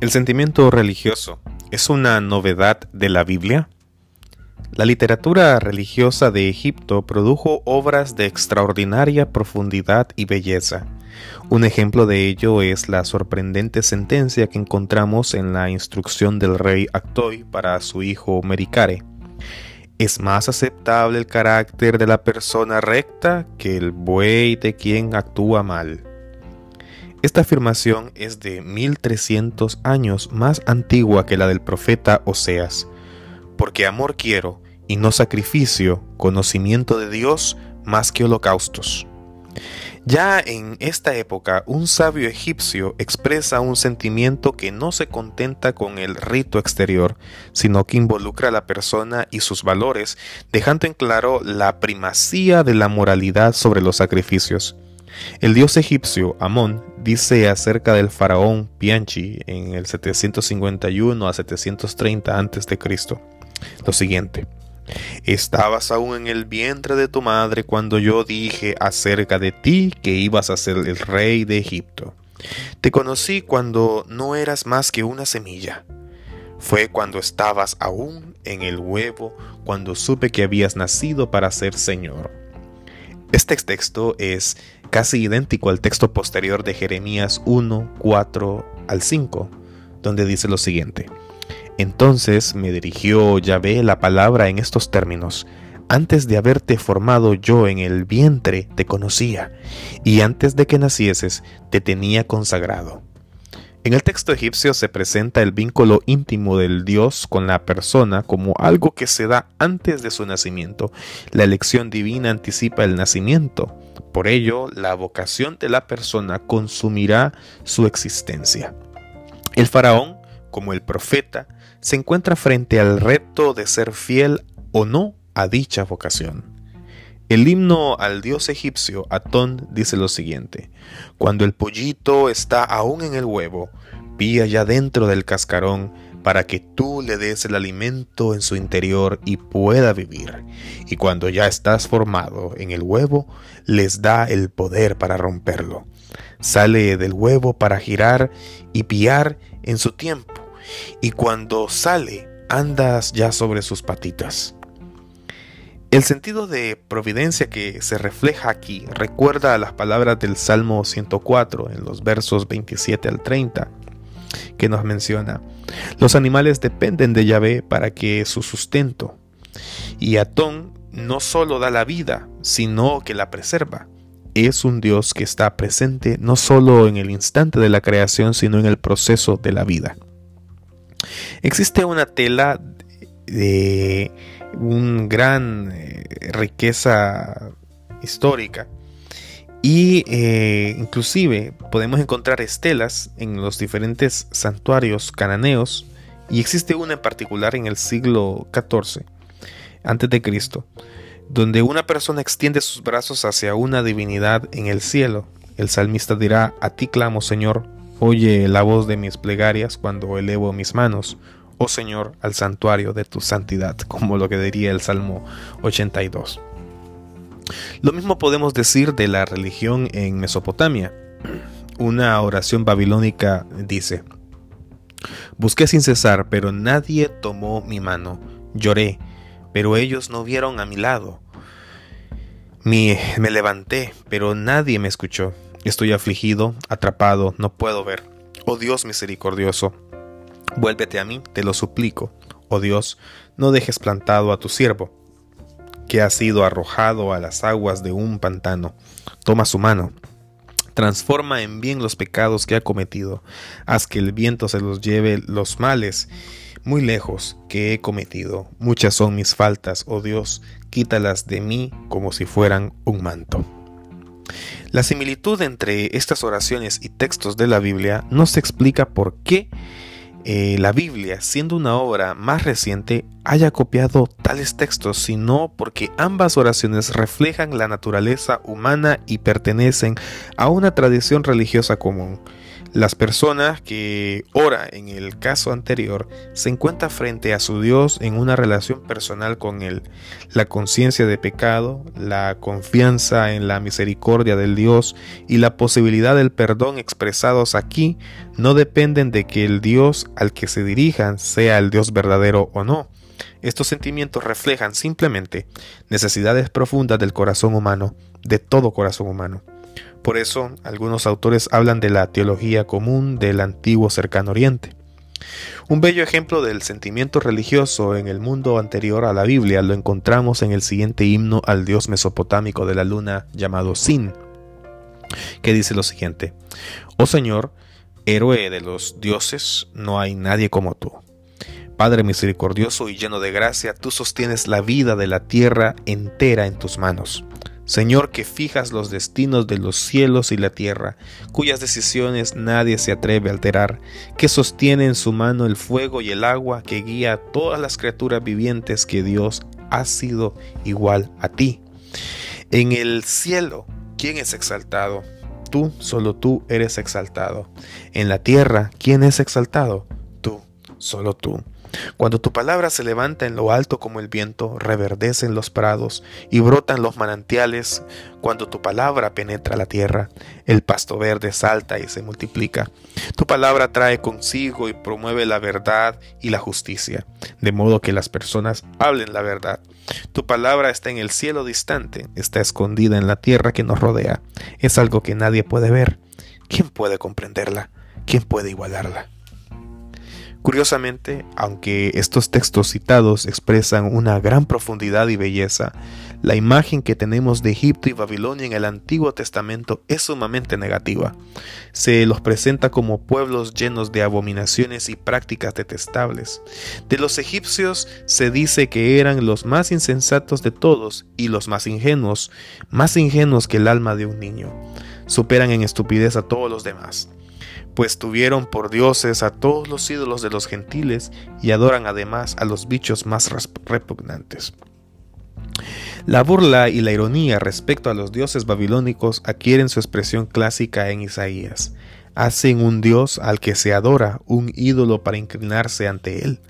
¿El sentimiento religioso es una novedad de la Biblia? La literatura religiosa de Egipto produjo obras de extraordinaria profundidad y belleza. Un ejemplo de ello es la sorprendente sentencia que encontramos en la instrucción del rey Actoy para su hijo Mericare. Es más aceptable el carácter de la persona recta que el buey de quien actúa mal. Esta afirmación es de 1300 años más antigua que la del profeta Oseas, porque amor quiero y no sacrificio, conocimiento de Dios más que holocaustos. Ya en esta época, un sabio egipcio expresa un sentimiento que no se contenta con el rito exterior, sino que involucra a la persona y sus valores, dejando en claro la primacía de la moralidad sobre los sacrificios. El dios egipcio Amón dice acerca del faraón Pianchi en el 751 a 730 a.C. lo siguiente. Estabas aún en el vientre de tu madre cuando yo dije acerca de ti que ibas a ser el rey de Egipto. Te conocí cuando no eras más que una semilla. Fue cuando estabas aún en el huevo cuando supe que habías nacido para ser Señor. Este texto es casi idéntico al texto posterior de Jeremías 1, 4 al 5, donde dice lo siguiente. Entonces me dirigió Yahvé la palabra en estos términos. Antes de haberte formado yo en el vientre te conocía, y antes de que nacieses te tenía consagrado. En el texto egipcio se presenta el vínculo íntimo del Dios con la persona como algo que se da antes de su nacimiento. La elección divina anticipa el nacimiento. Por ello, la vocación de la persona consumirá su existencia. El faraón, como el profeta, se encuentra frente al reto de ser fiel o no a dicha vocación. El himno al dios egipcio Atón dice lo siguiente, Cuando el pollito está aún en el huevo, pía ya dentro del cascarón para que tú le des el alimento en su interior y pueda vivir. Y cuando ya estás formado en el huevo, les da el poder para romperlo. Sale del huevo para girar y piar en su tiempo. Y cuando sale, andas ya sobre sus patitas. El sentido de providencia que se refleja aquí recuerda a las palabras del Salmo 104 en los versos 27 al 30, que nos menciona, los animales dependen de Yahvé para que su sustento, y Atón no solo da la vida, sino que la preserva. Es un Dios que está presente no solo en el instante de la creación, sino en el proceso de la vida. Existe una tela de una gran eh, riqueza histórica. Y eh, inclusive podemos encontrar estelas en los diferentes santuarios cananeos. Y existe una en particular en el siglo XIV antes de Cristo donde una persona extiende sus brazos hacia una divinidad en el cielo. El salmista dirá, a ti clamo Señor, oye la voz de mis plegarias cuando elevo mis manos oh Señor, al santuario de tu santidad, como lo que diría el Salmo 82. Lo mismo podemos decir de la religión en Mesopotamia. Una oración babilónica dice, Busqué sin cesar, pero nadie tomó mi mano. Lloré, pero ellos no vieron a mi lado. Me, me levanté, pero nadie me escuchó. Estoy afligido, atrapado, no puedo ver. Oh Dios misericordioso, Vuélvete a mí, te lo suplico. Oh Dios, no dejes plantado a tu siervo, que ha sido arrojado a las aguas de un pantano. Toma su mano, transforma en bien los pecados que ha cometido. Haz que el viento se los lleve los males muy lejos que he cometido. Muchas son mis faltas, oh Dios, quítalas de mí como si fueran un manto. La similitud entre estas oraciones y textos de la Biblia no se explica por qué eh, la Biblia, siendo una obra más reciente, haya copiado tales textos, sino porque ambas oraciones reflejan la naturaleza humana y pertenecen a una tradición religiosa común. Las personas que ora en el caso anterior se encuentran frente a su Dios en una relación personal con Él. La conciencia de pecado, la confianza en la misericordia del Dios y la posibilidad del perdón expresados aquí no dependen de que el Dios al que se dirijan sea el Dios verdadero o no. Estos sentimientos reflejan simplemente necesidades profundas del corazón humano, de todo corazón humano. Por eso, algunos autores hablan de la teología común del antiguo cercano oriente. Un bello ejemplo del sentimiento religioso en el mundo anterior a la Biblia lo encontramos en el siguiente himno al dios mesopotámico de la luna llamado Sin, que dice lo siguiente, Oh Señor, héroe de los dioses, no hay nadie como tú. Padre misericordioso y lleno de gracia, tú sostienes la vida de la tierra entera en tus manos. Señor que fijas los destinos de los cielos y la tierra, cuyas decisiones nadie se atreve a alterar, que sostiene en su mano el fuego y el agua, que guía a todas las criaturas vivientes que Dios ha sido igual a ti. En el cielo, ¿quién es exaltado? Tú, solo tú eres exaltado. En la tierra, ¿quién es exaltado? Tú, solo tú. Cuando tu palabra se levanta en lo alto como el viento, reverdecen los prados y brotan los manantiales. Cuando tu palabra penetra la tierra, el pasto verde salta y se multiplica. Tu palabra trae consigo y promueve la verdad y la justicia, de modo que las personas hablen la verdad. Tu palabra está en el cielo distante, está escondida en la tierra que nos rodea. Es algo que nadie puede ver. ¿Quién puede comprenderla? ¿Quién puede igualarla? Curiosamente, aunque estos textos citados expresan una gran profundidad y belleza, la imagen que tenemos de Egipto y Babilonia en el Antiguo Testamento es sumamente negativa. Se los presenta como pueblos llenos de abominaciones y prácticas detestables. De los egipcios se dice que eran los más insensatos de todos y los más ingenuos, más ingenuos que el alma de un niño. Superan en estupidez a todos los demás pues tuvieron por dioses a todos los ídolos de los gentiles y adoran además a los bichos más repugnantes. La burla y la ironía respecto a los dioses babilónicos adquieren su expresión clásica en Isaías. Hacen un dios al que se adora, un ídolo para inclinarse ante él.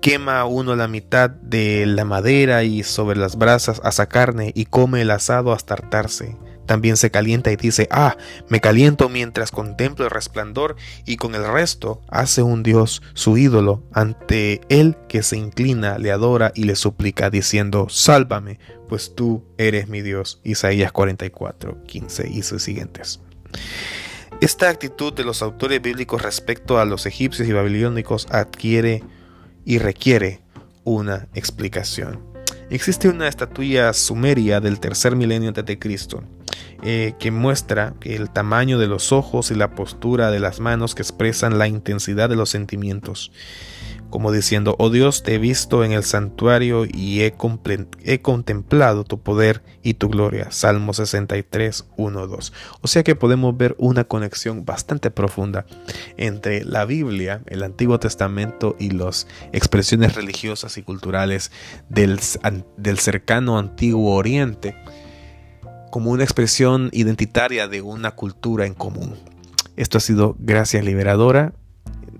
Quema uno la mitad de la madera y sobre las brasas asa carne y come el asado hasta hartarse también se calienta y dice, ah, me caliento mientras contemplo el resplandor y con el resto hace un Dios su ídolo ante él que se inclina, le adora y le suplica diciendo, sálvame, pues tú eres mi Dios. Isaías 44, 15 y sus siguientes. Esta actitud de los autores bíblicos respecto a los egipcios y babilónicos adquiere y requiere una explicación. Existe una estatuilla sumeria del tercer milenio antes de Cristo eh, que muestra el tamaño de los ojos y la postura de las manos que expresan la intensidad de los sentimientos como diciendo, oh Dios, te he visto en el santuario y he, contemplado tu poder y tu gloria. Salmo 63, 1, 2. O sea que podemos ver una conexión bastante profunda entre la Biblia, el Antiguo Testamento y las expresiones religiosas y culturales del cercano Antiguo Oriente como una expresión identitaria de una cultura en común. Esto ha sido Gracias Liberadora.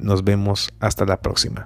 Nos vemos hasta la próxima.